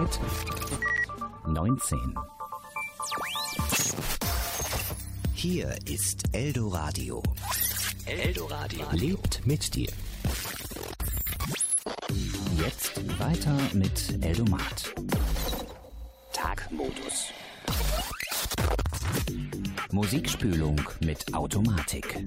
Zeit 19. Hier ist Eldoradio. Eldoradio lebt mit dir. Jetzt weiter mit Eldomat. Tagmodus. Musikspülung mit Automatik.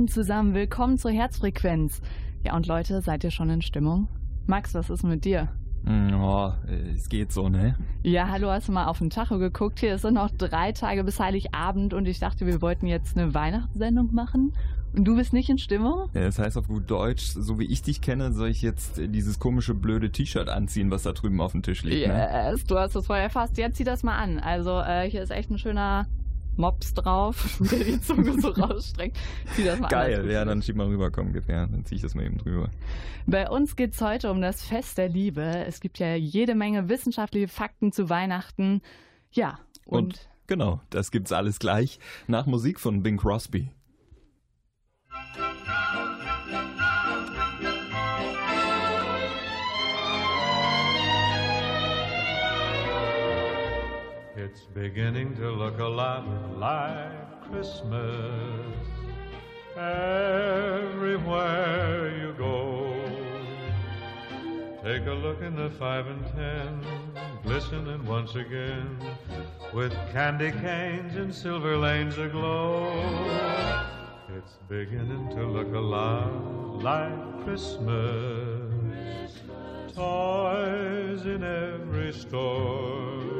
Abend zusammen, willkommen zur Herzfrequenz. Ja, und Leute, seid ihr schon in Stimmung? Max, was ist mit dir? Oh, es geht so, ne? Ja, hallo, hast du mal auf den Tacho geguckt? Hier sind noch drei Tage bis Heiligabend und ich dachte, wir wollten jetzt eine Weihnachtssendung machen. Und du bist nicht in Stimmung? Ja, das heißt auf gut Deutsch, so wie ich dich kenne, soll ich jetzt dieses komische blöde T-Shirt anziehen, was da drüben auf dem Tisch liegt. Ne? Yes, du hast es vorher erfasst. Jetzt zieh das mal an. Also äh, hier ist echt ein schöner Mops drauf, der die Zunge so rausstreckt. Zieh das mal Geil, ja, dann schieb mal rüber, komm, her, dann zieh ich das mal eben drüber. Bei uns geht es heute um das Fest der Liebe. Es gibt ja jede Menge wissenschaftliche Fakten zu Weihnachten. Ja, und, Und genau, das gibt's alles gleich nach Musik von Bing Crosby. It's beginning to look a lot like Christmas everywhere you go. Take a look in the five and ten, glistening once again with candy canes and silver lanes aglow. It's beginning to look a lot like Christmas. Toys in every store.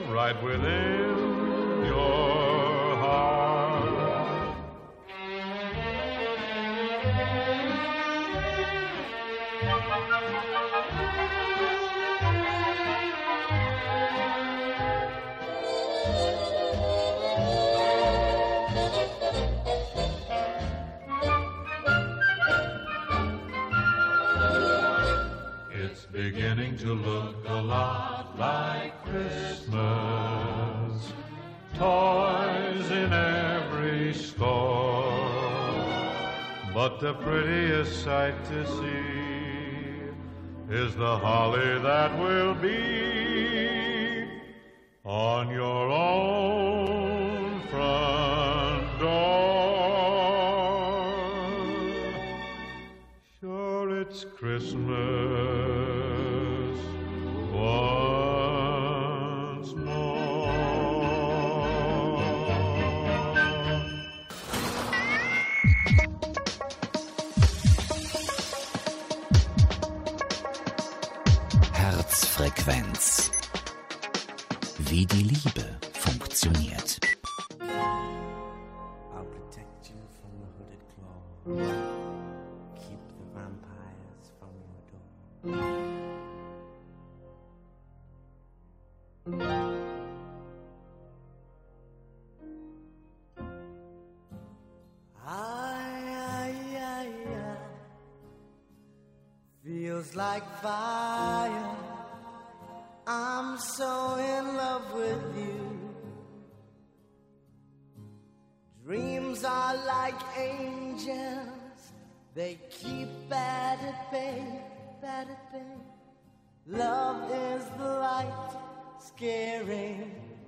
right within your heart. The prettiest sight to see is the holly that will be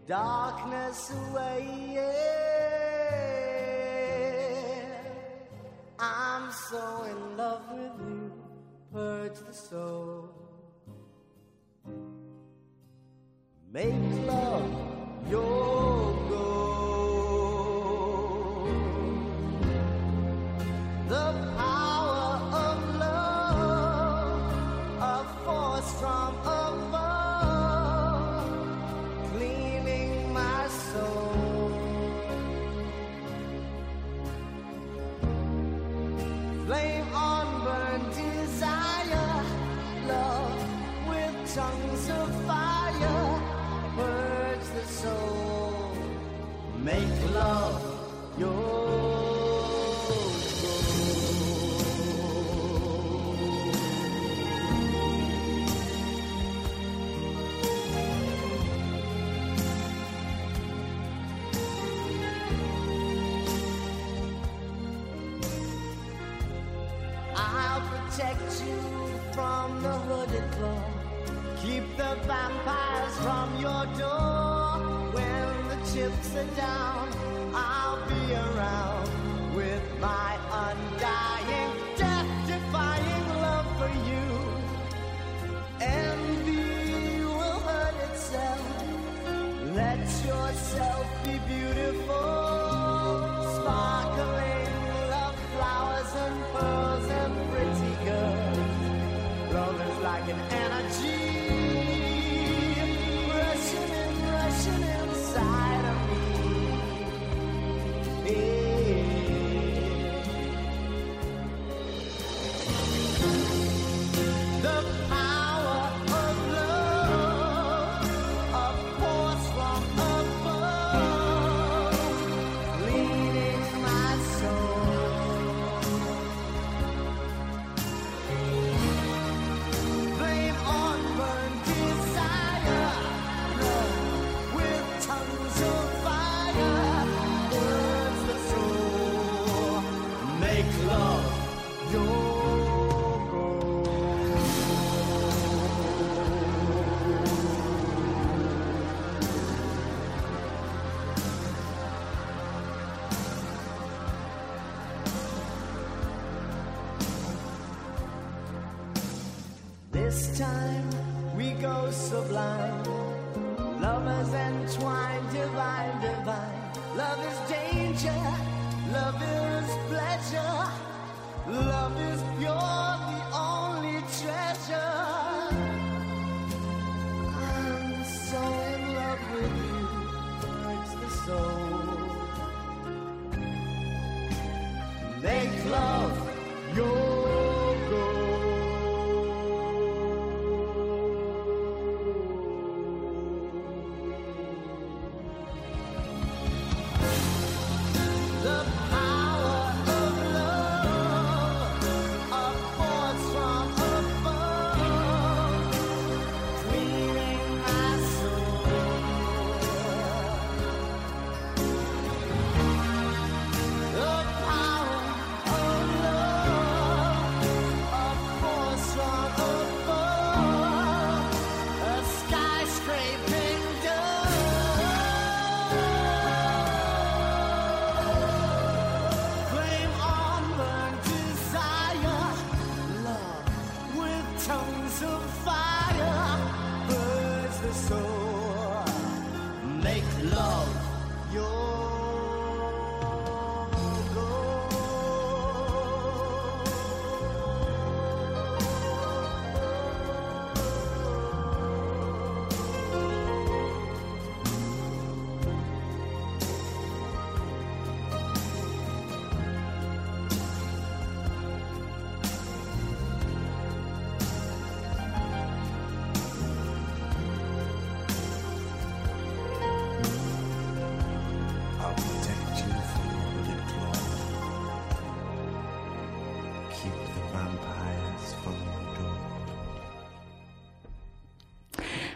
darkness away. Yeah. I'm so in love with you, purge the soul. Make love your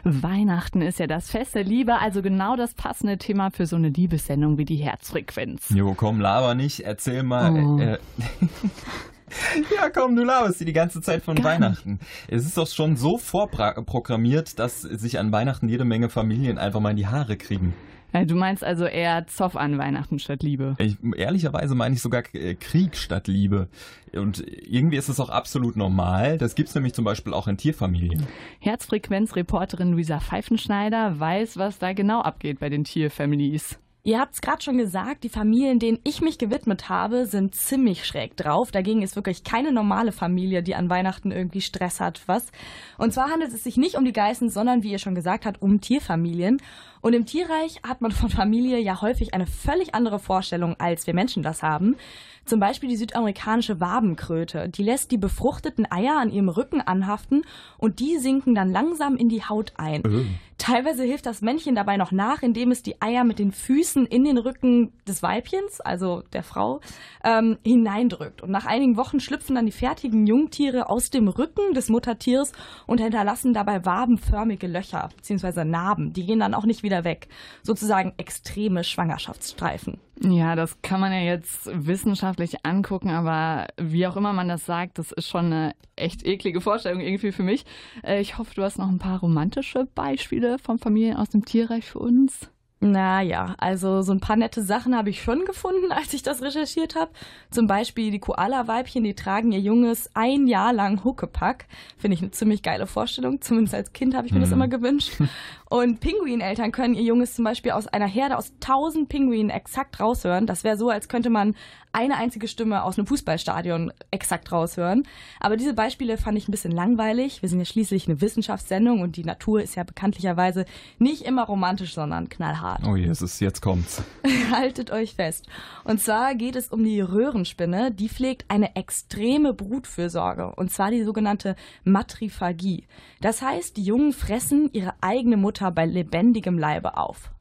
Weihnachten ist ja das Fest der Liebe, also genau das passende Thema für so eine Liebessendung wie die Herzfrequenz. Jo, komm, laber nicht, erzähl mal. Oh. Äh, ja, komm, du laberst die ganze Zeit von Gar Weihnachten. Es ist doch schon so vorprogrammiert, dass sich an Weihnachten jede Menge Familien einfach mal in die Haare kriegen. Äh, Du meinst also eher Zoff an Weihnachten statt Liebe. Ich, ehrlicherweise meine ich sogar äh, Krieg statt Liebe. Und irgendwie ist es auch absolut normal. Das gibt's nämlich zum Beispiel auch in Tierfamilien. Herzfrequenz-Reporterin Luisa Pfeifenschneider weiß, was da genau abgeht bei den Tierfamilies. Ihr habt es gerade schon gesagt, die Familien, denen ich mich gewidmet habe, sind ziemlich schräg drauf. Dagegen ist wirklich keine normale Familie, die an Weihnachten irgendwie Stress hat. Was? Und zwar handelt es sich nicht um die Geißen, sondern, wie ihr schon gesagt habt, um Tierfamilien. Und im Tierreich hat man von Familie ja häufig eine völlig andere Vorstellung, als wir Menschen das haben. Zum Beispiel die südamerikanische Wabenkröte. Die lässt die befruchteten Eier an ihrem Rücken anhaften und die sinken dann langsam in die Haut ein. Teilweise hilft das Männchen dabei noch nach, indem es die Eier mit den Füßen in den Rücken des Weibchens, also der Frau, ähm, hineindrückt. Und nach einigen Wochen schlüpfen dann die fertigen Jungtiere aus dem Rücken des Muttertiers und hinterlassen dabei wabenförmige Löcher bzw. Narben. Die gehen dann auch nicht wieder weg. Sozusagen extreme Schwangerschaftsstreifen. Ja, das kann man ja jetzt wissenschaftlich angucken, aber wie auch immer man das sagt, das ist schon eine echt eklige Vorstellung irgendwie für mich. Äh, Ich hoffe, du hast noch ein paar romantische Beispiele von Familien aus dem Tierreich für uns. Naja, also so ein paar nette Sachen habe ich schon gefunden, als ich das recherchiert habe. Zum Beispiel die Koala-Weibchen, die tragen ihr Junges ein Jahr lang Huckepack. Finde ich eine ziemlich geile Vorstellung. Zumindest als Kind habe ich mir das immer gewünscht. Und Pinguineltern können ihr Junges zum Beispiel aus einer Herde aus tausend Pinguinen exakt raushören. Das wäre so, als könnte man eine einzige Stimme aus einem Fußballstadion exakt raushören. Aber diese Beispiele fand ich ein bisschen langweilig. Wir sind ja schließlich eine Wissenschaftssendung und die Natur ist ja bekanntlicherweise nicht immer romantisch, sondern knallhart. Oh Jesus, jetzt kommt's. Haltet euch fest. Und zwar geht es um die Röhrenspinne. Die pflegt eine extreme Brutfürsorge. Und zwar die sogenannte Matriphagie. Das heißt, die Jungen fressen ihre eigene Mutter bei lebendigem Leibe auf.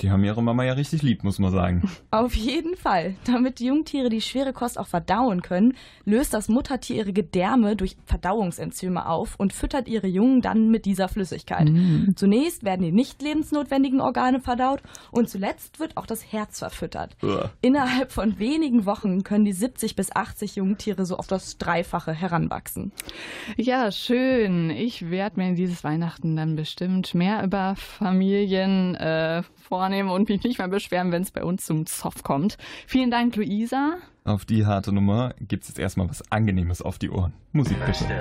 Die haben ihre Mama ja richtig lieb, muss man sagen. Auf jeden Fall. Damit die Jungtiere die schwere Kost auch verdauen können, löst das Muttertier ihre Gedärme durch Verdauungsenzyme auf und füttert ihre Jungen dann mit dieser Flüssigkeit. Zunächst werden die nicht lebensnotwendigen Organe verdaut und zuletzt wird auch das Herz verfüttert. Uah. Innerhalb von wenigen Wochen können die 70 bis 80 Jungtiere so auf das Dreifache heranwachsen. Ja, schön. Ich werde mir dieses Weihnachten dann bestimmt mehr über Familien äh, vornehmen und mich nicht mehr beschweren, wenn es bei uns zum Zoff kommt. Vielen Dank, Luisa. Auf die harte Nummer gibt's jetzt erstmal was Angenehmes auf die Ohren. Musik bitte.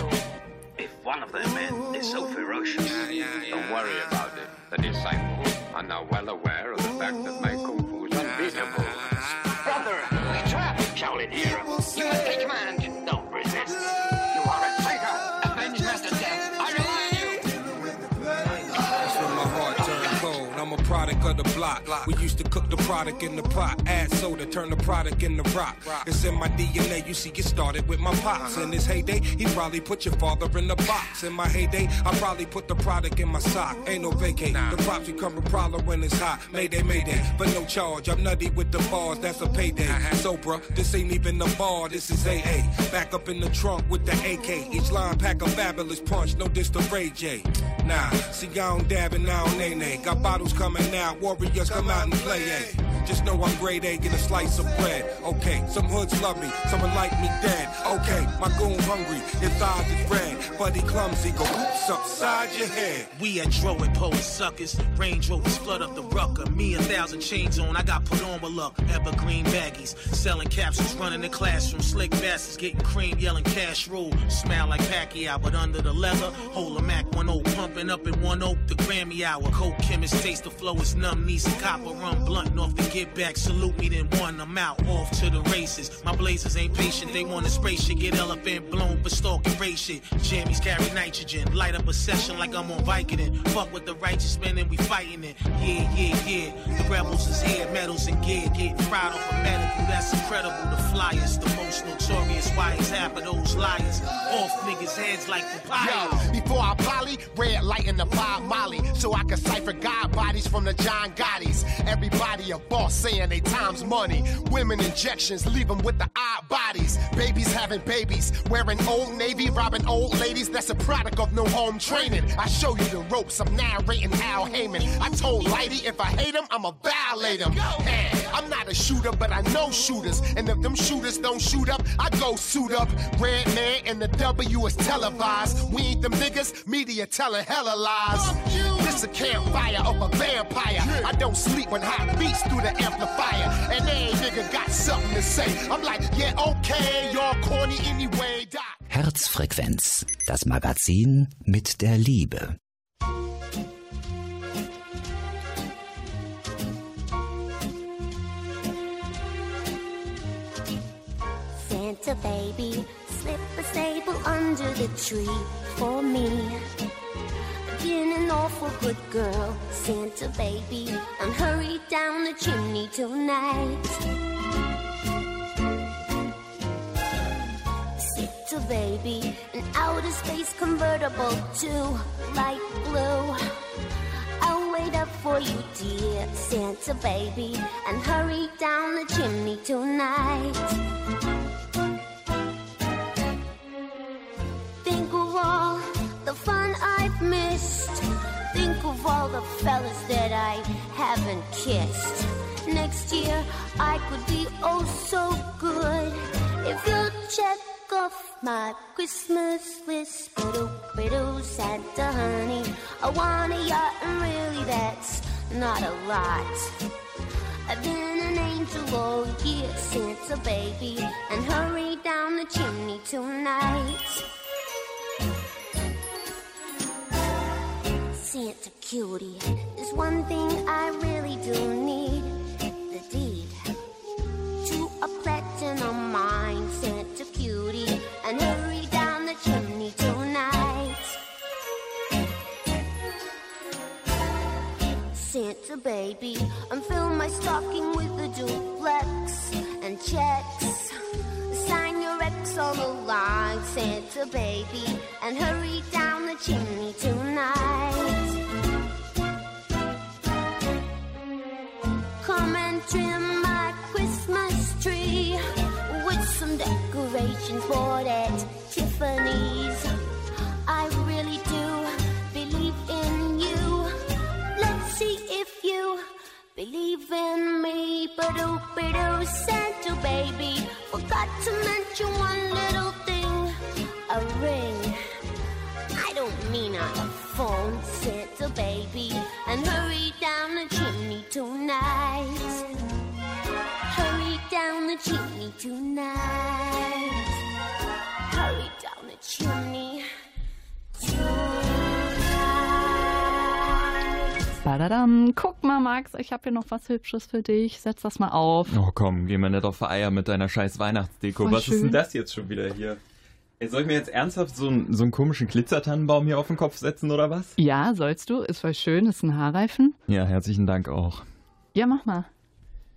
Product in the pot, add soda, turn the product into rock. It's in my DNA. You see, it started with my pops. In his heyday, he probably put your father in the box. In my heyday, I probably put the product in my sock. Ain't no vacate. The props become a problem when it's hot. Mayday, mayday, but no charge. I'm nutty with the bars. That's a payday. So, bruh, this ain't even the bar. This is AA. Back up in the trunk with the AK. Each line pack a fabulous punch. No diss to Ray J. Nah, see, I don't dab and I don't nay nay. Got bottles coming out, warriors come out and play, eh? Just know I'm grade A, get a slice of bread. Okay, some hoods love me, someone like me dead. Okay, my goon hungry, his eyes is red. Buddy clumsy, go oops upside your head. We at Dro and Pole suckers. Range Rovers flood up the rucker. Me a thousand chains on, I got put on with luck. Evergreen baggies, selling capsules, running the classroom. Slick bastards getting cream, yelling cash rule. Smell like Pacquiao, but under the leather, hold a Mac 10 pumping up in one oak. The Grammy hour, coke chemist taste the flow is numb. Knees and copper run blunt off the get back. Salute me then one, I'm out off to the races. My blazers ain't patient, they want to spray shit. Get elephant blown for stalking race shit. Jammies carry nitrogen, light up a session like I'm on Vicodin. Fuck with the righteous men and we fighting it. Yeah, yeah, yeah. The rebels is here, medals and gear. Getting fried off a medical, that's incredible. The flyers, the most notorious. Why is half of those liars? Off niggas' heads like papaya. Yo, before I volley, red light in the Bob Molly, so I can cipher God bodies from the John Gottis. Everybody a boss saying they time's money. Women injections leave them with the odd bodies. Babies having babies, wearing old navy, robbing old ladies. That's a product of no home training. I show you the ropes. I'm narrating Al Heyman. I told Lighty if I hate him, I'ma violate him. Man, I'm not a shooter, but I know shooters. And if them shooters don't shoot up, I go suit up. Red man and the W is televised. We ain't them niggas, media telling hella lies. This a campfire of a vampire. I don't sleep when hot beats through the amplifier. And every nigga got something to say. I'm like, yeah, okay, y'all corny anyway. Die. Herzfrequenz, das Magazin mit der Liebe. Santa baby, slip a sable under the tree for me. Been an awful good girl, Santa baby, and hurry down the chimney tonight. Santa baby, an outer space convertible to light blue. I'll wait up for you, dear Santa baby, and hurry down the chimney tonight. I've. Think of all the fellas that I haven't kissed. Next year I could be oh so good if you'll check off my Christmas list. Biddle, biddle, Santa honey. I want a yacht, and really that's not a lot. I've been an angel all year, Santa baby, and hurry down the chimney tonight. Santa cutie, there's one thing I really do need the deed to a platinum mine. Santa cutie, and hurry down the chimney tonight. Santa baby, and fill my stocking with a duplex and checks. On the line, Santa baby, and hurry down the chimney tonight. Come and trim my Christmas tree with some decorations bought at Tiffany's. Believe in me. But oh, Santa baby, forgot to mention one little thing a ring. I don't mean on the phone, Santa baby, and hurry down the chimney tonight. Hurry down the chimney tonight. Hurry down the chimney Badadam. Guck mal, Max, ich habe hier noch was Hübsches für dich. Setz das mal auf. Oh komm, geh mal nicht auf Eier mit deiner scheiß Weihnachtsdeko. Voll Was ist schön. denn das jetzt schon wieder hier? Ey, soll ich mir jetzt ernsthaft so, einen- so einen komischen Glitzertannenbaum hier auf den Kopf setzen oder was? Ja, sollst du. Ist voll schön. Ist ein Haarreifen. Ja, herzlichen Dank auch. Ja, mach mal.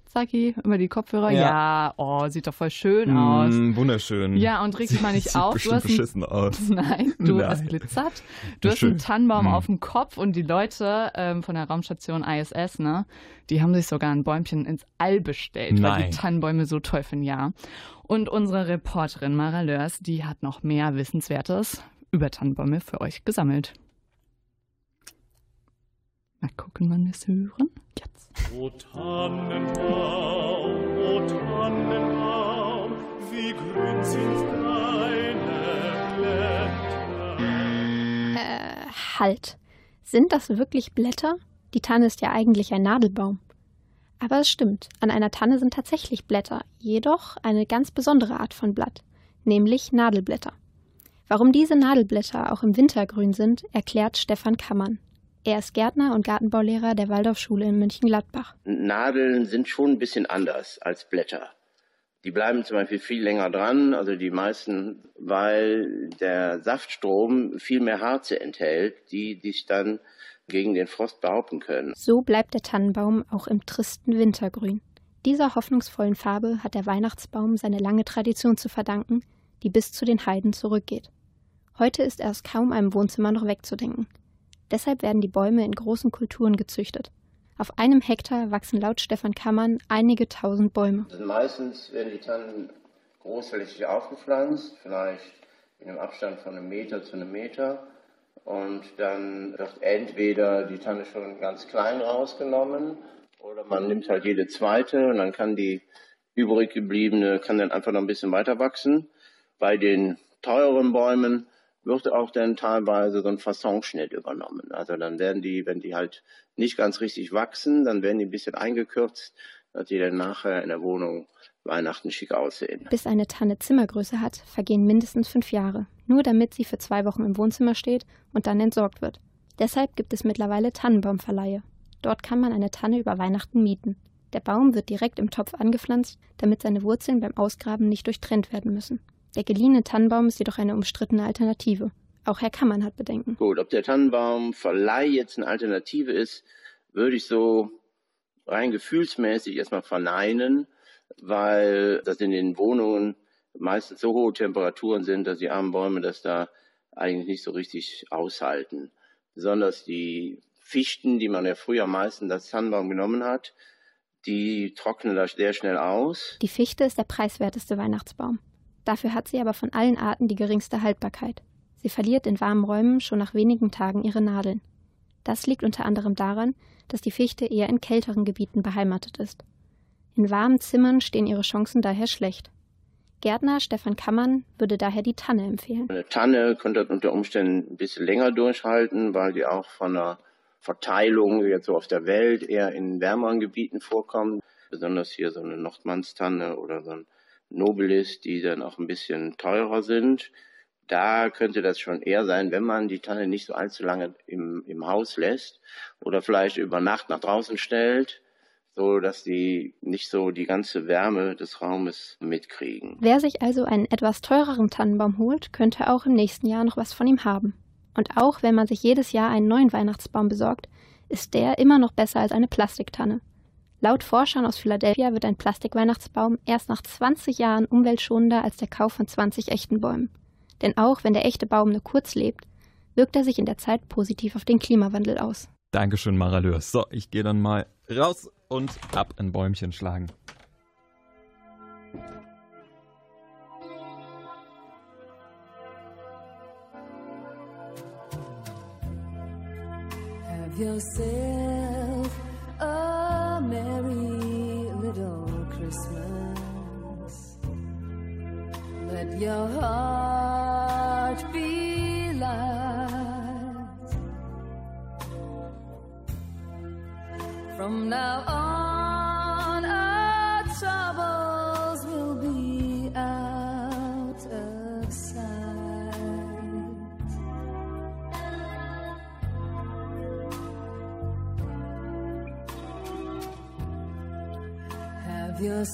Zacki, über die Kopfhörer. Ja. Ja, oh, sieht doch voll schön aus. Mm, wunderschön. Ja, und reg dich mal nicht Sieht auf. Du hast ein- beschissen aus. Nein, du, es glitzert. Du hast Schön. einen Tannenbaum Hm. auf dem Kopf und die Leute ähm, von der Raumstation ISS, ne, die haben sich sogar ein Bäumchen ins All bestellt, weil Nein. die Tannenbäume so toll finden, ja. Und unsere Reporterin Mara Lörs, die hat noch mehr Wissenswertes über Tannenbäume für euch gesammelt. Mal gucken, wann wir es hören. Jetzt. O Tannenbaum, o Tannenbaum, wie grün sind deine Blätter. Äh, halt. Sind das wirklich Blätter? Die Tanne ist ja eigentlich ein Nadelbaum. Aber es stimmt, an einer Tanne sind tatsächlich Blätter, jedoch eine ganz besondere Art von Blatt, nämlich Nadelblätter. Warum diese Nadelblätter auch im Winter grün sind, erklärt Stefan Kammann. Er ist Gärtner und Gartenbaulehrer der Waldorfschule in München-Gladbach. Nadeln sind schon ein bisschen anders als Blätter. Die bleiben zum Beispiel viel länger dran, also die meisten, weil der Saftstrom viel mehr Harze enthält, die sich dann gegen den Frost behaupten können. So bleibt der Tannenbaum auch im tristen Wintergrün. Dieser hoffnungsvollen Farbe hat der Weihnachtsbaum seine lange Tradition zu verdanken, die bis zu den Heiden zurückgeht. Heute ist er aus kaum einem Wohnzimmer noch wegzudenken. Deshalb werden die Bäume in großen Kulturen gezüchtet. Auf einem Hektar wachsen laut Stefan Kammern einige tausend Bäume. Also meistens werden die Tannen großflächig aufgepflanzt, vielleicht in einem Abstand von einem Meter zu einem Meter. Und dann wird entweder die Tanne schon ganz klein rausgenommen oder man nimmt halt jede zweite und dann kann die übrig gebliebene, kann dann einfach noch ein bisschen weiter wachsen. Bei den teuren Bäumen wird auch dann teilweise so ein Fassonschnitt übernommen. Also dann werden die, wenn die halt nicht ganz richtig wachsen, dann werden die ein bisschen eingekürzt, dass die dann nachher in der Wohnung Weihnachten schick aussehen. Bis eine Tanne Zimmergröße hat, vergehen mindestens fünf Jahre, nur damit sie für zwei Wochen im Wohnzimmer steht und dann entsorgt wird. Deshalb gibt es mittlerweile Tannenbaumverleihe. Dort kann man eine Tanne über Weihnachten mieten. Der Baum wird direkt im Topf angepflanzt, damit seine Wurzeln beim Ausgraben nicht durchtrennt werden müssen. Der geliehene Tannenbaum ist jedoch eine umstrittene Alternative. Auch Herr Kammann hat Bedenken. Gut, ob der Tannenbaumverleih jetzt eine Alternative ist, würde ich so rein gefühlsmäßig erstmal verneinen, weil das in den Wohnungen meistens so hohe Temperaturen sind, dass die armen Bäume das da eigentlich nicht so richtig aushalten. Besonders die Fichten, die man ja früher meistens als Tannenbaum genommen hat, die trocknen da sehr schnell aus. Die Fichte ist der preiswerteste Weihnachtsbaum. Dafür hat sie aber von allen Arten die geringste Haltbarkeit. Sie verliert in warmen Räumen schon nach wenigen Tagen ihre Nadeln. Das liegt unter anderem daran, dass die Fichte eher in kälteren Gebieten beheimatet ist. In warmen Zimmern stehen ihre Chancen daher schlecht. Gärtner Stefan Kammern würde daher die Tanne empfehlen. Eine Tanne könnte unter Umständen ein bisschen länger durchhalten, weil die auch von der Verteilung jetzt so auf der Welt eher in wärmeren Gebieten vorkommt. Besonders hier so eine Nordmannstanne oder so ein Nobilis, die dann auch ein bisschen teurer sind. Da könnte das schon eher sein, wenn man die Tanne nicht so allzu lange im, im Haus lässt oder vielleicht über Nacht nach draußen stellt, so dass die nicht so die ganze Wärme des Raumes mitkriegen. Wer sich also einen etwas teureren Tannenbaum holt, könnte auch im nächsten Jahr noch was von ihm haben. Und auch wenn man sich jedes Jahr einen neuen Weihnachtsbaum besorgt, ist der immer noch besser als eine Plastiktanne. Laut Forschern aus Philadelphia wird ein Plastikweihnachtsbaum erst nach 20 Jahren umweltschonender als der Kauf von 20 echten Bäumen. Denn auch wenn der echte Baum nur kurz lebt, wirkt er sich in der Zeit positiv auf den Klimawandel aus. Dankeschön, Maraleur. So, ich gehe dann mal raus und ab ein Bäumchen schlagen. Have yourself Have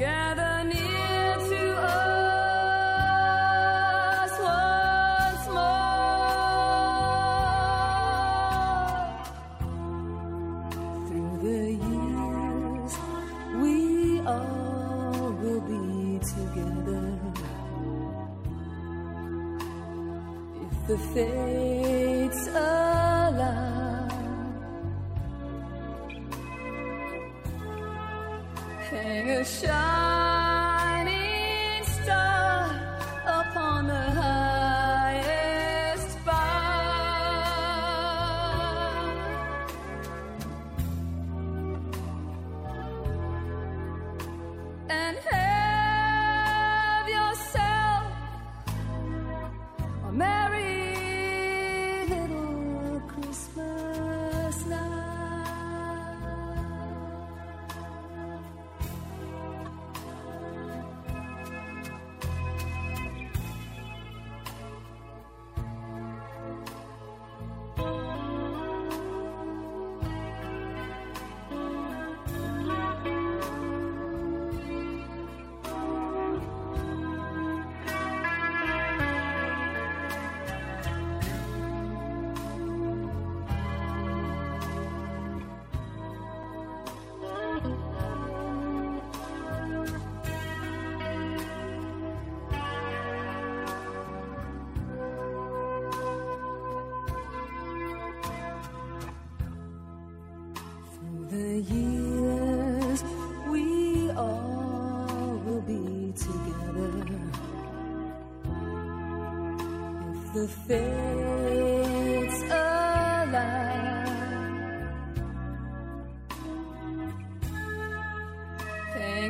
together.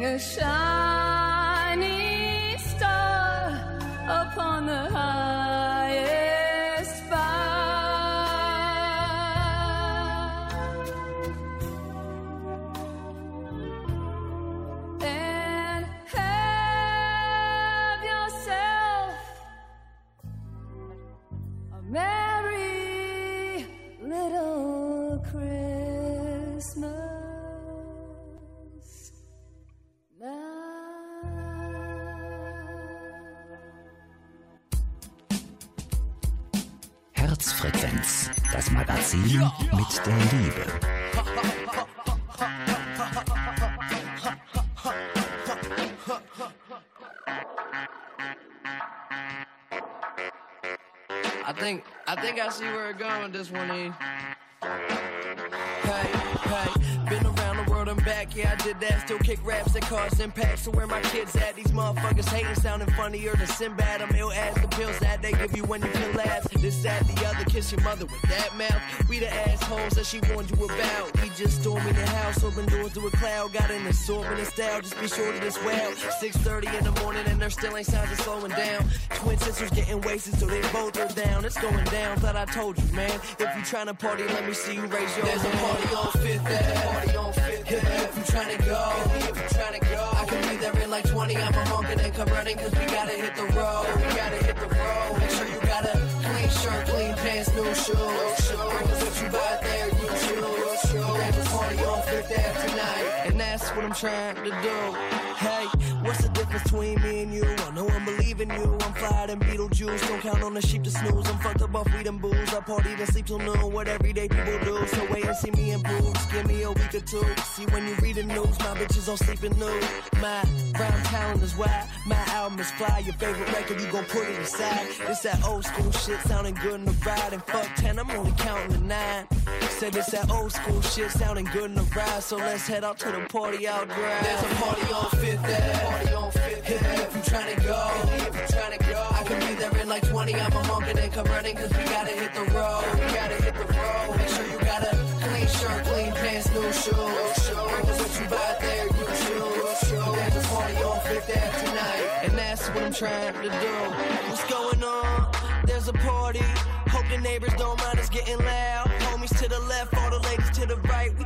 A shining Mit der Liebe. I think I think I see where it going this one. Hey, hey, back, yeah, I did that. Still kick raps and cars and packs. So where my kids at? These motherfuckers hating, sounding funnier than Sinbad. I'm ill as the pills that they give you when you can laugh. This, that, the other, kiss your mother with that mouth. We the assholes that she warned you about. We just storming the house, open doors to a cloud. Got an assortment of style, just be sure to this well. 6.30 in the morning and there still ain't signs of slowing down. Twin sisters getting wasted, so they both are down. It's going down, thought I told you, man. If you tryna party, let me see you raise your There's a party on Fifth Ave. If you tryna go, if you tryna go, I can be there in like 20. I'm a honking and then come running, cause we gotta hit the road. We gotta hit the road. Make sure you got a clean shirt, clean pants, new shoes. Cause what you buy there, what I'm trying to do. Hey, what's the difference between me and you? I know I'm believing you. I'm flyer than Beetlejuice. Don't count on the sheep to snooze. I'm fucked up off weed and booze. I party then sleep till noon. What everyday people do. So wait and see me improve. Give me a week or two. See when you read the news, my bitches all sleeping news. My rhyme talent is why my album is fly. Your favorite record, you gon' put it aside. It's that old school shit sounding good in the ride. And fuck 10, I'm only counting to nine. Said it's that old school shit sounding good in the ride. So let's head out to the party out drive. There's a party on Fifth Ave. Party on Fifth Ave. If you tryna go, if you tryna go, I can be there in like 20. I'm a honking and then come running cause we gotta hit the road. We gotta hit the road. Make sure you got a clean shirt, clean pants, new shoes. Cause what you buy there, you choose. There's a party on Fifth Ave tonight. And that's what I'm trying to do. What's going on? There's a party. Hope the neighbors don't mind us getting loud. Homies to the left, all the ladies to the right. We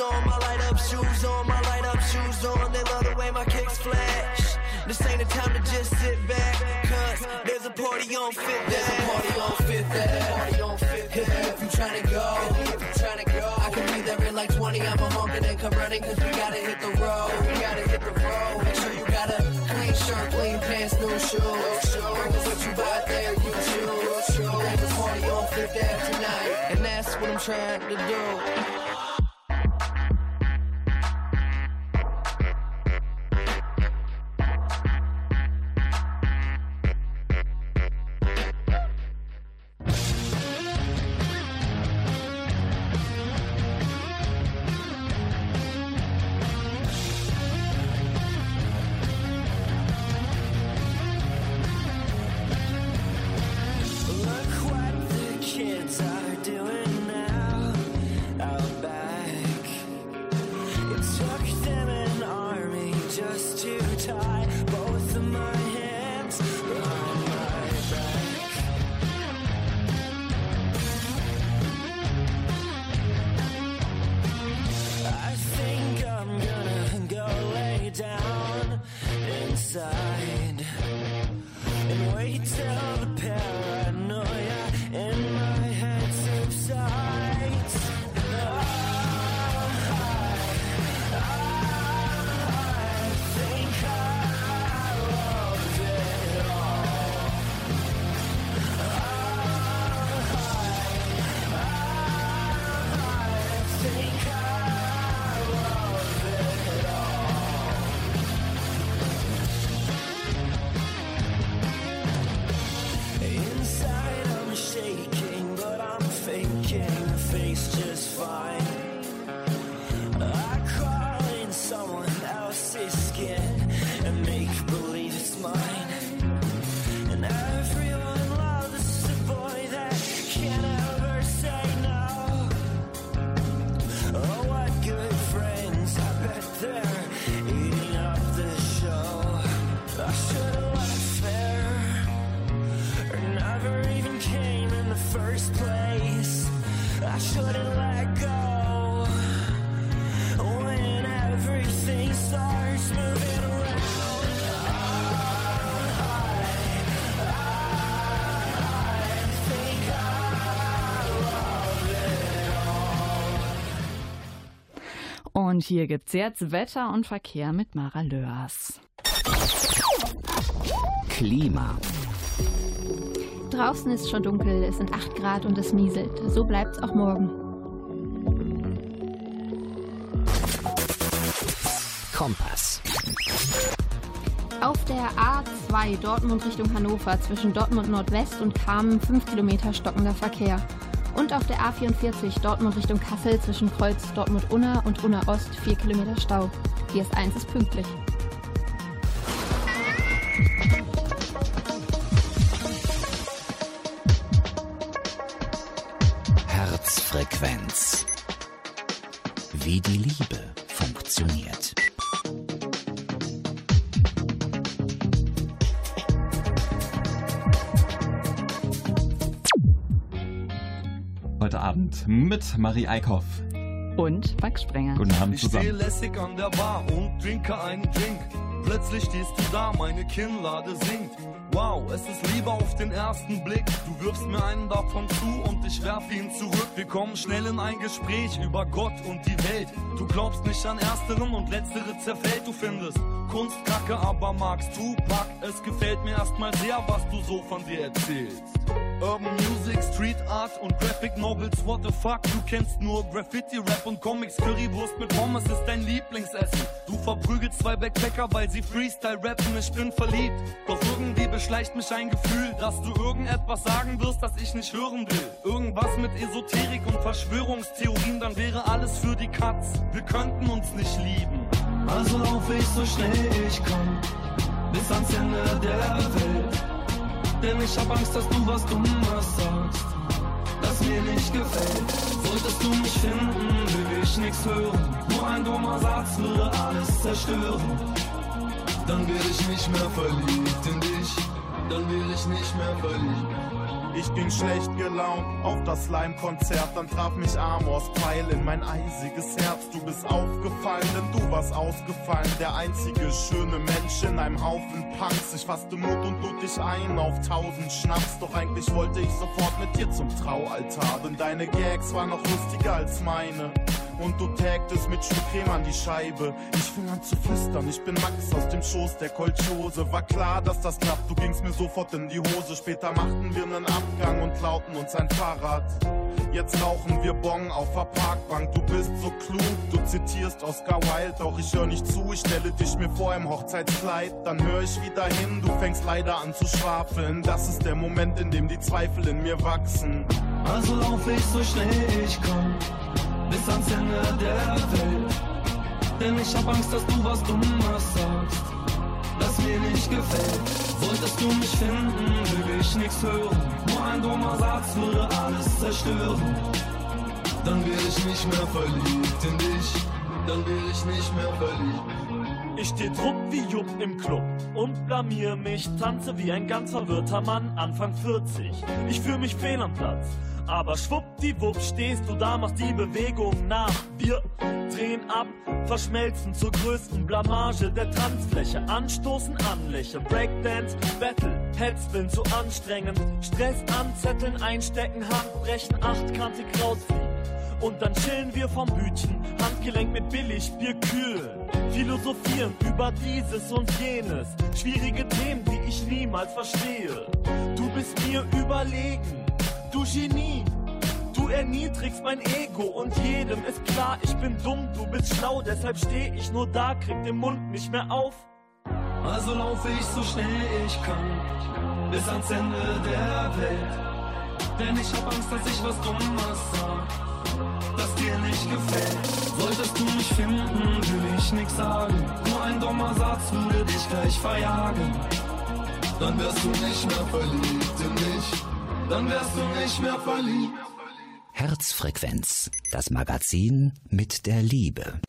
on, my light up shoes on, my light up shoes on. They love the way my kicks flash. This ain't the time to just sit back, cause there's a party on Fifth Ave. There's a party on Fifth Ave. Tryna go, if you tryna go, I can be there in like 20. I'm a honking and come running, cause we gotta hit the road. We gotta hit the road. Make sure you got a clean shirt, clean pants, new shoes. Cause what you buy there, you choose. There's a party on Fifth Ave tonight. And that's what I'm trying to do. Und hier gibt's jetzt Wetter und Verkehr mit Mara Löers. Klima. Draußen ist schon dunkel, es sind 8 Grad und es nieselt. So bleibt's auch morgen. Kompass. Auf der A2 Dortmund Richtung Hannover zwischen Dortmund Nordwest und Kamen 5 Kilometer stockender Verkehr. Und auf der A44 Dortmund Richtung Kassel zwischen Kreuz Dortmund-Unna und Unna-Ost 4 Kilometer Stau. Die S1 ist pünktlich. Herzfrequenz. Wie die Liebe Abend mit Marie Eickhoff. Und Max Sprenger. Guten Abend Ich stehe zusammen. lässig an der Bar und trinke einen Drink. Plötzlich stehst du da, meine Kinnlade sinkt. Wow, es ist Liebe auf den ersten Blick. Du wirfst mir einen davon zu und ich werf ihn zurück. Wir kommen schnell in ein Gespräch über Gott und die Welt. Du glaubst nicht an Ersteren und Letztere zerfällt. Du findest Kunst kacke, aber magst du Pack. Es gefällt mir erstmal sehr, was du so von dir erzählst. Urban Music, Street Art und Graphic Novels, what the fuck? Du kennst nur Graffiti, Rap und Comics, Currywurst mit Pommes ist dein Lieblingsessen. Du verprügelst zwei Backpacker, weil sie Freestyle rappen, ich bin verliebt. Doch irgendwie beschleicht mich ein Gefühl, dass du irgendetwas sagen wirst, das ich nicht hören will. Irgendwas mit Esoterik und Verschwörungstheorien, dann wäre alles für die Katz. Wir könnten uns nicht lieben. Also lauf ich so schnell ich kann, bis ans Ende der Welt. Denn ich hab Angst, dass du was Dummes sagst, das mir nicht gefällt. Solltest du mich finden, will ich nix hören. Nur ein dummer Satz würde alles zerstören. Dann wär ich nicht mehr verliebt in dich. Dann wär ich nicht mehr verliebt. Ich ging schlecht gelaunt auf das Slime-Konzert, dann traf mich Amors Pfeil in mein eisiges Herz. Du bist aufgefallen, denn du warst ausgefallen. Der einzige schöne Mensch in einem Haufen Punks. Ich fasste Mut und lud dich ein auf tausend Schnaps. Doch eigentlich wollte ich sofort mit dir zum Traualtar, denn deine Gags waren noch lustiger als meine. Und du tagtest mit Schuhcreme an die Scheibe. Ich fing an zu flüstern, ich bin Max aus dem Schoß der Kolchose. War klar, dass das klappt, du gingst mir sofort in die Hose. Später machten wir einen Abgang und klauten uns ein Fahrrad. Jetzt rauchen wir Bong auf der Parkbank. Du bist so klug, du zitierst Oscar Wilde. Doch ich hör nicht zu, ich stelle dich mir vor im Hochzeitskleid. Dann hör ich wieder hin, du fängst leider an zu schwafeln. Das ist der Moment, in dem die Zweifel in mir wachsen. Also lauf ich so schnell ich kann, bis ans Ende der Welt. Denn ich hab Angst, dass du was Dummes sagst, das mir nicht gefällt. Solltest du mich finden, will ich nix hören. Nur ein dummer Satz würde alles zerstören. Dann wär ich nicht mehr verliebt in dich. Dann wär ich nicht mehr verliebt. Ich steh drupp wie Jupp im Club und blamier mich, tanze wie ein ganz verwirrter Mann, Anfang 40. Ich fühl mich fehl am Platz, aber schwuppdiwupp stehst du da, machst die Bewegung nach. Wir drehen ab, verschmelzen zur größten Blamage der Tanzfläche. Anstoßen, anlächeln, Breakdance, Battle, Headspin zu anstrengend. Stress anzetteln, einstecken, Handbrechen, achtkantig rausfliegen. Und dann chillen wir vom Bütchen, Handgelenk mit Billigbier kühlen. Philosophieren über dieses und jenes. Schwierige Themen, die ich niemals verstehe. Du bist mir überlegen, du Genie. Du erniedrigst mein Ego und jedem ist klar, ich bin dumm, du bist schlau, deshalb steh ich nur da, krieg den Mund nicht mehr auf. Also laufe ich so schnell ich kann, bis ans Ende der Welt. Denn ich hab Angst, dass ich was Dummes sag, das dir nicht gefällt. Solltest du mich finden, will ich nix sagen. Nur ein dummer Satz würde dich gleich verjagen. Dann wärst du nicht mehr verliebt in mich. Dann wärst du nicht mehr verliebt. Herzfrequenz, das Magazin mit der Liebe.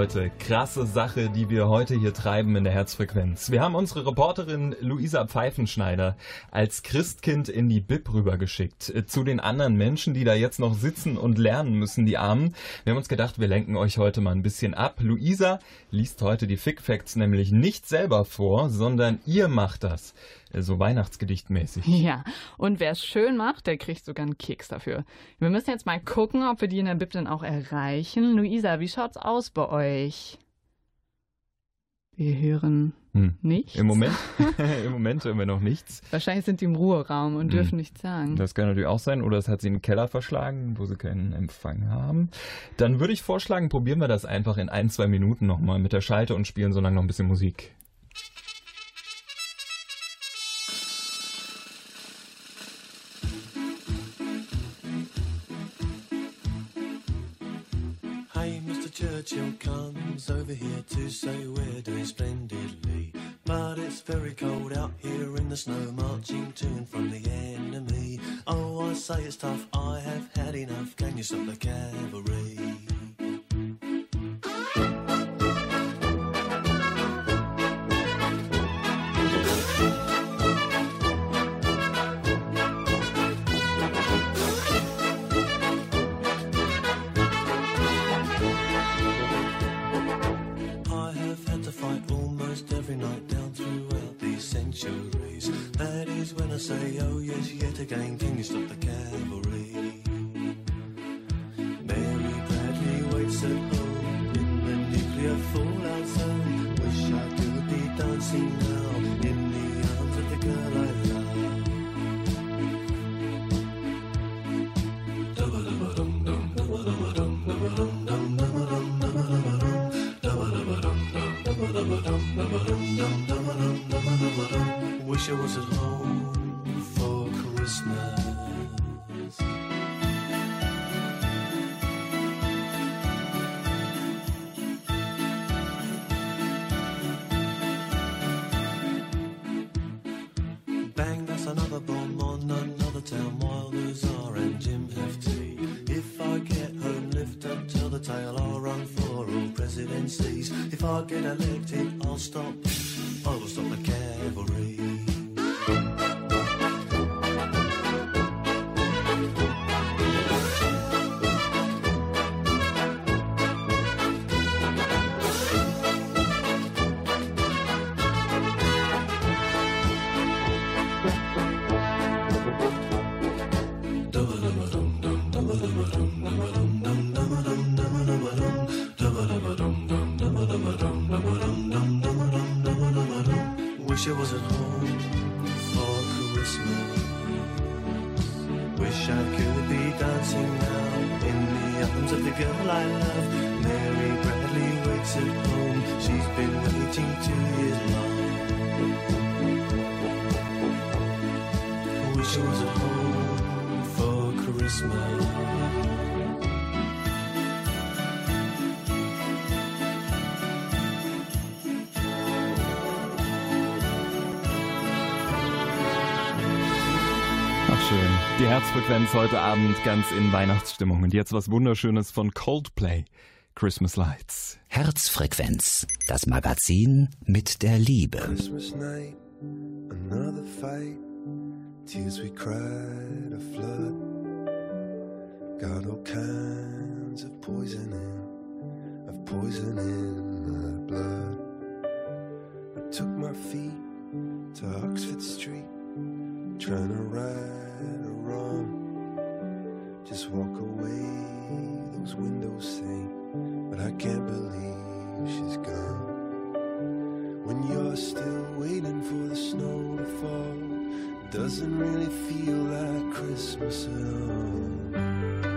Leute, krasse Sache, die wir heute hier treiben in der Herzfrequenz. Wir haben unsere Reporterin Luisa Pfeifenschneider als Christkind in die Bib rübergeschickt. äh, Zu den anderen Menschen, die da jetzt noch sitzen und lernen müssen, die Armen. Wir haben uns gedacht, wir lenken euch heute mal ein bisschen ab. Luisa liest heute die Fick Facts nämlich nicht selber vor, sondern ihr macht das. Äh, So Weihnachtsgedichtmäßig. Ja, und wer es schön macht, der kriegt sogar einen Keks dafür. Wir müssen jetzt mal gucken, ob wir die in der Bib dann auch erreichen. Luisa, wie schaut's aus bei euch? Wir hören Hm. nichts. Im Moment, Im Moment hören wir noch nichts. Wahrscheinlich sind die im Ruheraum und Hm. dürfen nichts sagen. Das kann natürlich auch sein. Oder es hat sie in den Keller verschlagen, wo sie keinen Empfang haben. Dann würde ich vorschlagen, probieren wir das einfach in ein, zwei Minuten nochmal mit der Schalte und spielen so lange noch ein bisschen Musik. Churchill comes over here to say we're doing splendidly. But it's very cold out here in the snow, marching to and from the enemy. Oh, I say it's tough, I have had enough. Can you stop the cavalry? get a little Wish I was at home for Christmas. Wish I could be dancing now in the arms of the girl I love. Mary Bradley waits at home. She's been waiting two years long. Wish I was at home for Christmas. Die Herzfrequenz heute Abend ganz in Weihnachtsstimmung. Und jetzt was Wunderschönes von Coldplay. Christmas Lights. Herzfrequenz, das Magazin mit der Liebe. Christmas night, another fight. Tears we cried, a flood. Got all kinds of poison in, of poison in my blood. I took my feet to Oxford Street, trying to a wrong. Just walk away, those windows say, but I can't believe she's gone. When you're still waiting for the snow to fall, doesn't really feel like Christmas at all.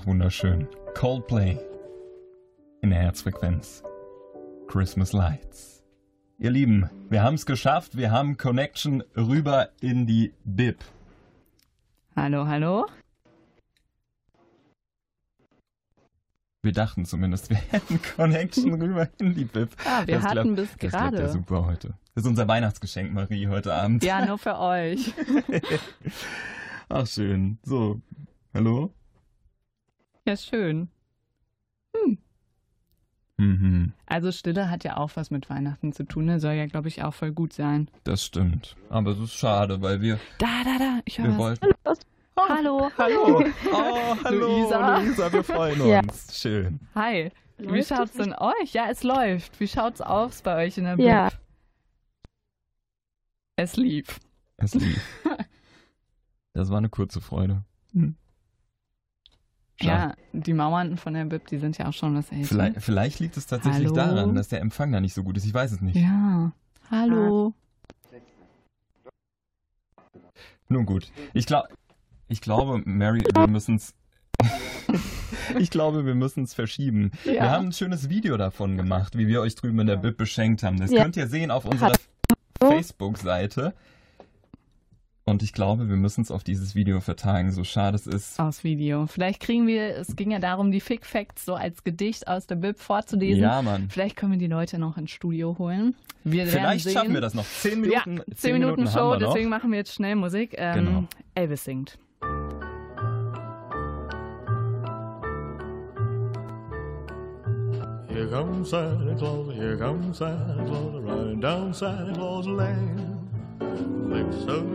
Einfach wunderschön. Coldplay. In der Herzfrequenz. Christmas Lights. Ihr Lieben, wir haben es geschafft. Wir haben Connection rüber in die Bib. Hallo, hallo. Wir dachten zumindest, wir hätten Connection rüber in die BIP. Ah, wir Das hatten klappt- bis Das klappt ja gerade. super heute. Das ist unser Weihnachtsgeschenk, Marie, heute Abend. Ja, nur für euch. Ach, schön. So, hallo? Ja, schön. Mhm, Also Stille hat ja auch was mit Weihnachten zu tun. Ne? Soll ja, glaube ich, auch voll gut sein. das stimmt. Aber es ist schade, weil wir, Da, da, da. Ich höre wir was. wollten... Hallo. Hallo. Oh, hallo, Luisa. Luisa, wir freuen Ja. uns. Schön. Hi. Wie Läuft schaut's es denn euch? Ja, es läuft. Wie schaut's aus bei euch in der Ja. Bib? Es lief. Es lief. Das war eine kurze Freude. Hm. Schade. Ja, die Mauern von der Bib, die sind ja auch schon was älter. Vielleicht, vielleicht liegt es tatsächlich Hallo? daran, dass der Empfang da nicht so gut ist. Ich weiß es nicht. Ja. Hallo. Nun gut. Ich, glaub, ich glaube, Mary, wir müssen es. ich glaube, wir müssen es verschieben. Ja. Wir haben ein schönes Video davon gemacht, wie wir euch drüben in der Bib beschenkt haben. Das Ja. könnt ihr sehen auf unserer Facebook-Seite. Und ich glaube, wir müssen es auf dieses Video vertagen, so schade es ist. Aus Video. Vielleicht kriegen wir, es ging ja darum, die Fick Facts so als Gedicht aus der Bib vorzulesen. Ja, Mann. Vielleicht können wir die Leute noch ins Studio holen. Wir werden Vielleicht sehen. schaffen wir das noch. Zehn Minuten, Ja, zehn Minuten, haben Show, wir noch. deswegen machen wir jetzt schnell Musik. Ähm, Genau. Elvis singt. Here comes Santa Claus, here comes Santa Claus, riding down Santa Claus Lane.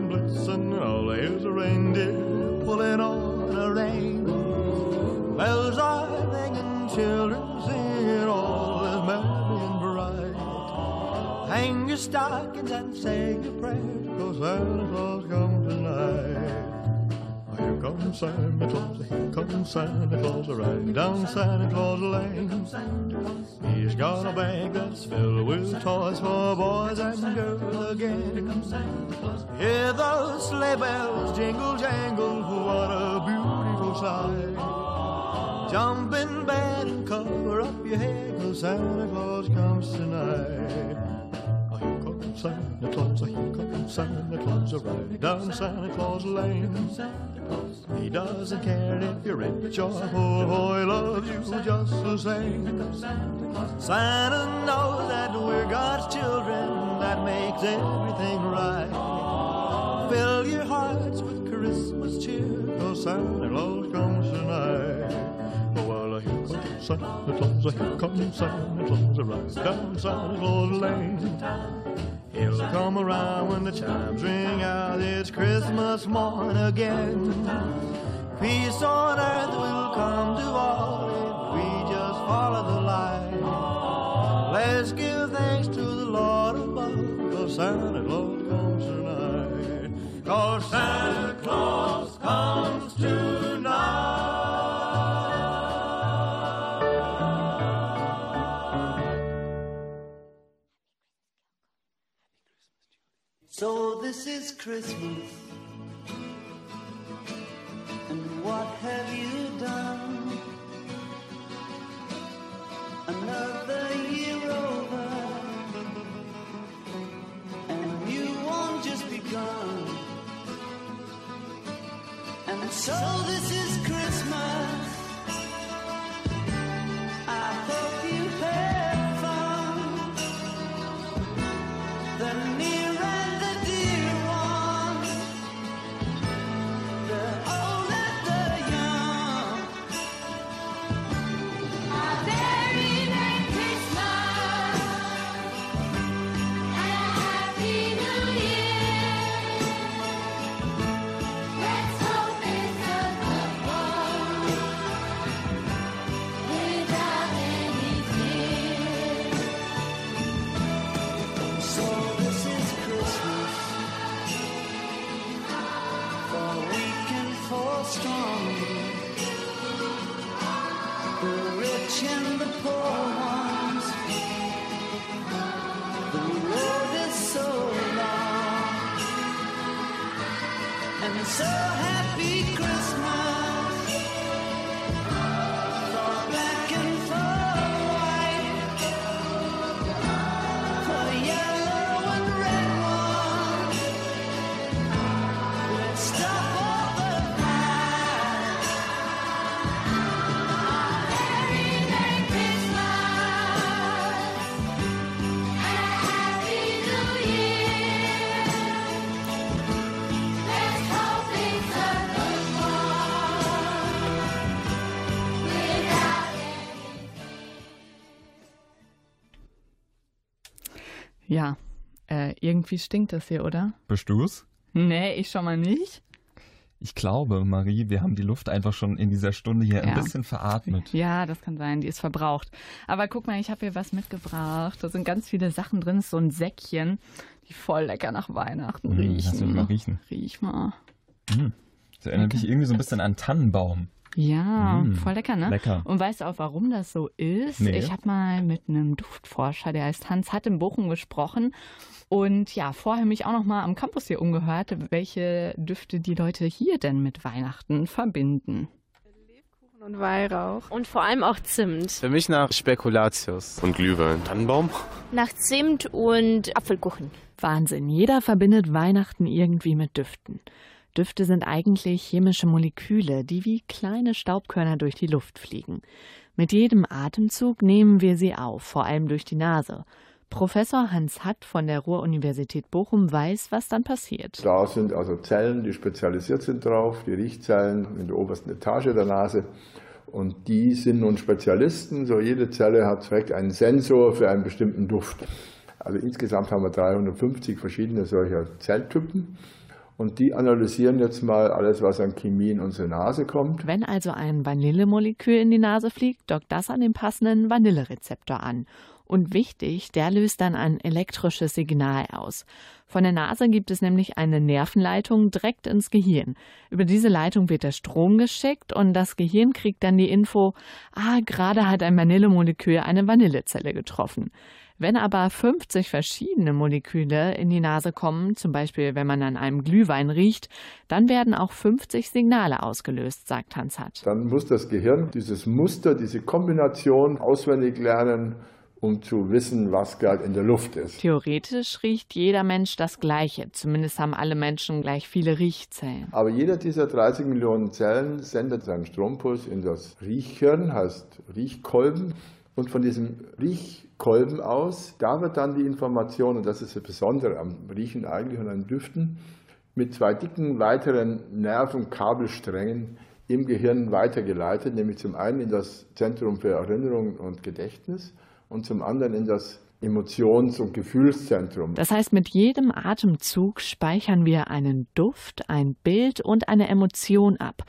Blitzen, all here's a reindeer pulling on a rein. Bells are ringing, children singing, all is merry and bright. Hang your stockings and say your prayers, prayers, 'cause Santa Claus comes tonight. Here comes Santa Claus, here comes Santa Claus, riding down Santa Claus Lane. He's got a bag that's filled with toys for boys and girls again. Hear those sleigh bells jingle jangle, what a beautiful sight. Jump in bed and cover up your head, 'cause Santa Claus comes tonight. Santa Claus, here comes Santa Claus, right down Santa Claus Lane. He doesn't care if you're rich or poor, oh, he loves you just the same. Santa knows that we're God's children, that makes everything right. Fill your hearts with Christmas cheer, cause Santa Claus comes tonight. Santa Claus, here comes Santa Claus, right down Santa Claus Lane. He'll come around when the chimes ring out, it's Christmas morn again. Peace on earth will come to all if we just follow the light. Let's give thanks to the Lord above, cause Santa Christmas. Irgendwie stinkt das hier, oder? Bist du's? Nee, ich schon mal nicht. Ich glaube, Marie, wir haben die Luft einfach schon in dieser Stunde hier Ja. ein bisschen veratmet. Ja, das kann sein, die ist verbraucht. Aber guck mal, ich habe hier was mitgebracht. Da sind ganz viele Sachen drin. Ist so ein Säckchen, die voll lecker nach Weihnachten Mm, riechen. lass mich mal riechen. Riech mal. Mm. Das erinnert mich irgendwie so ein bisschen an Tannenbaum. Ja, Mm, voll lecker, ne? lecker. Und weißt du auch, warum das so ist? Nee. Ich habe mal mit einem Duftforscher, der heißt Hans Hatt in Bochum gesprochen. Und ja, vorher mich auch noch mal am Campus hier umgehört, welche Düfte die Leute hier denn mit Weihnachten verbinden. und Weihrauch. Und vor allem auch Zimt. Für mich nach Spekulatius. Und Glühwein. Tannenbaum? Nach Zimt und Apfelkuchen. Wahnsinn, jeder verbindet Weihnachten irgendwie mit Düften. Düfte sind eigentlich chemische Moleküle, die wie kleine Staubkörner durch die Luft fliegen. Mit jedem Atemzug nehmen wir sie auf, vor allem durch die Nase. Professor Hans Hatt von der Ruhr-Universität Bochum weiß, was dann passiert. Da sind also Zellen, die spezialisiert sind drauf, die Riechzellen in der obersten Etage der Nase. Und die sind nun Spezialisten. So jede Zelle hat direkt einen Sensor für einen bestimmten Duft. Also insgesamt haben wir 350 verschiedene solcher Zelltypen. Und die analysieren jetzt mal alles, was an Chemie in unsere Nase kommt. Wenn also ein Vanillemolekül in die Nase fliegt, dockt das an den passenden Vanillerezeptor an. Und wichtig, der löst dann ein elektrisches Signal aus. Von der Nase gibt es nämlich eine Nervenleitung direkt ins Gehirn. Über diese Leitung wird der Strom geschickt und das Gehirn kriegt dann die Info, ah, gerade hat ein Vanillemolekül eine Vanillezelle getroffen. Wenn aber 50 verschiedene Moleküle in die Nase kommen, zum Beispiel wenn man an einem Glühwein riecht, dann werden auch 50 Signale ausgelöst, sagt Hans Hatt. Dann muss das Gehirn dieses Muster, diese Kombination auswendig lernen, um zu wissen, was gerade in der Luft ist. Theoretisch riecht jeder Mensch das Gleiche. Zumindest haben alle Menschen gleich viele Riechzellen. Aber jeder dieser 30 Millionen Zellen sendet seinen Strompuls in das Riechhirn, heißt Riechkolben. Und von diesem Riechkolben aus, da wird dann die Information, und das ist das Besondere am Riechen eigentlich und an Düften, mit zwei dicken weiteren Nervenkabelsträngen im Gehirn weitergeleitet, nämlich zum einen in das Zentrum für Erinnerung und Gedächtnis und zum anderen in das Emotions- und Gefühlszentrum. Das heißt, mit jedem Atemzug speichern wir einen Duft, ein Bild und eine Emotion ab.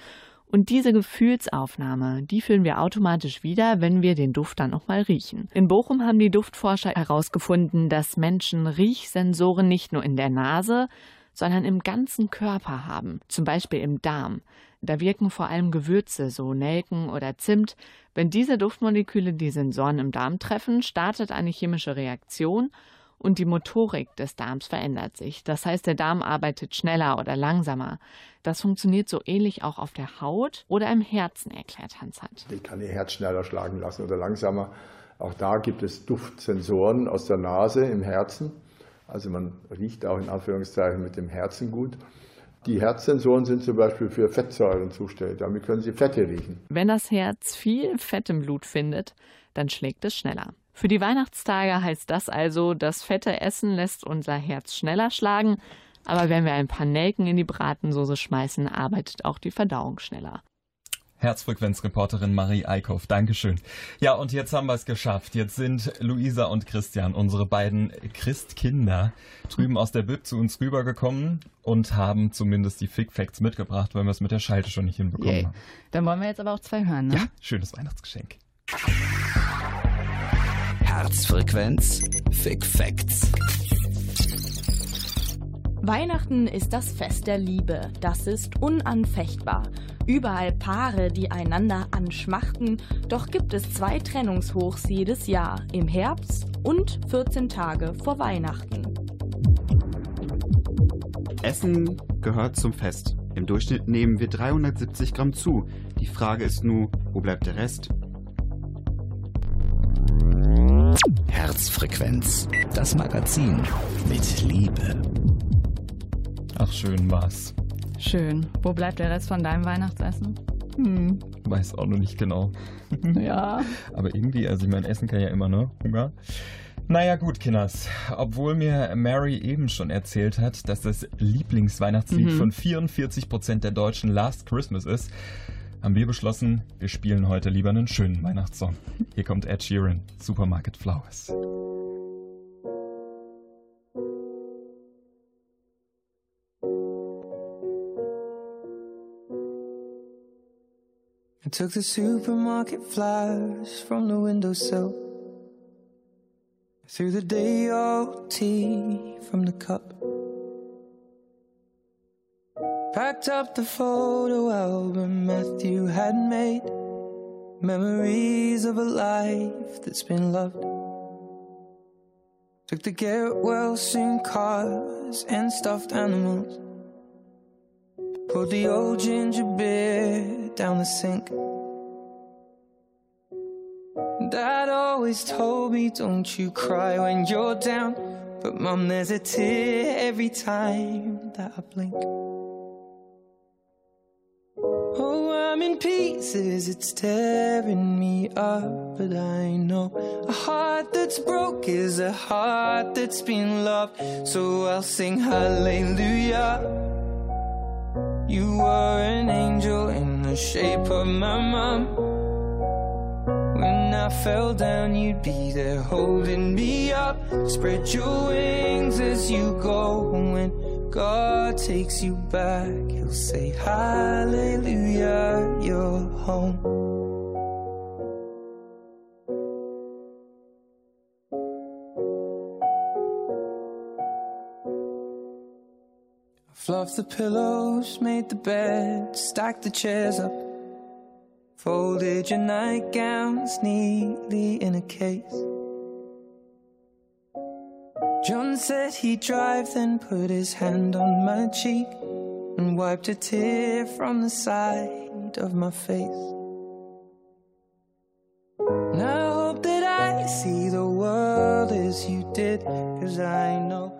Und diese Gefühlsaufnahme, die füllen wir automatisch wieder, wenn wir den Duft dann nochmal riechen. In Bochum haben die Duftforscher herausgefunden, dass Menschen Riechsensoren nicht nur in der Nase, sondern im ganzen Körper haben, zum Beispiel im Darm. Da wirken vor allem Gewürze, so Nelken oder Zimt. Wenn diese Duftmoleküle die Sensoren im Darm treffen, startet eine chemische Reaktion und die Motorik des Darms verändert sich. Das heißt, der Darm arbeitet schneller oder langsamer. Das funktioniert so ähnlich auch auf der Haut oder im Herzen, erklärt Hans Hatt. Ich kann ihr Herz schneller schlagen lassen oder langsamer. Auch da gibt es Duftsensoren aus der Nase im Herzen. Also man riecht auch in Anführungszeichen mit dem Herzen gut. Die Herzsensoren sind zum Beispiel für Fettsäuren zuständig. Damit können Sie Fette riechen. Wenn das Herz viel Fett im Blut findet, dann schlägt es schneller. Für die Weihnachtstage heißt das also, das fette Essen lässt unser Herz schneller schlagen, aber wenn wir ein paar Nelken in die Bratensoße schmeißen, arbeitet auch die Verdauung schneller. Herzfrequenzreporterin Marie Eickhoff, Dankeschön. Ja, und jetzt haben wir es geschafft. Jetzt sind Luisa und Christian, unsere beiden Christkinder, drüben aus der Bib zu uns rübergekommen und haben zumindest die Fick Facts mitgebracht, weil wir es mit der Schalte schon nicht hinbekommen Yay. haben. Dann wollen wir jetzt aber auch zwei hören, ne? Ja, schönes Weihnachtsgeschenk. Herzfrequenz Fick Facts. Weihnachten ist das Fest der Liebe. Das ist unanfechtbar. Überall Paare, die einander anschmachten. Doch gibt es zwei Trennungshochs jedes Jahr. Im Herbst und 14 Tage vor Weihnachten. Essen gehört zum Fest. Im Durchschnitt nehmen wir 370 Gramm zu. Die Frage ist nur, wo bleibt der Rest? Herzfrequenz, das Magazin mit Liebe. Ach, schön war's. Schön. Wo bleibt der Rest von deinem Weihnachtsessen? Hm. Weiß auch noch nicht genau. Ja. Aber irgendwie, also ich mein, Essen kann ja immer, ne? Hunger. Naja gut, Kinders. Obwohl mir Mary eben schon erzählt hat, dass das Lieblingsweihnachtslied Mhm. von 44% der Deutschen Last Christmas ist, haben wir beschlossen, wir spielen heute lieber einen schönen Weihnachtssong. Hier kommt Ed Sheeran, Supermarket Flowers. I took the supermarket flowers from the windowsill. I threw the day old tea from the cup. Packed up the photo album Matthew had made. Memories of a life that's been loved. Took the get well soon cars and stuffed animals. Poured the old ginger beer down the sink. Dad always told me, don't you cry when you're down. But mum, there's a tear every time that I blink. I'm in pieces, it's tearing me up. But I know a heart that's broke is a heart that's been loved. So I'll sing hallelujah. You were an angel in the shape of my mom. When I fell down, you'd be there holding me up. Spread your wings as you go. When God takes you back, He'll say, Hallelujah, you're home. Fluffed the pillows, made the bed, stacked the chairs up. Folded your nightgowns neatly in a case. John said he'd drive, then put his hand on my cheek and wiped a tear from the side of my face. And I hope that I see the world as you did, cause I know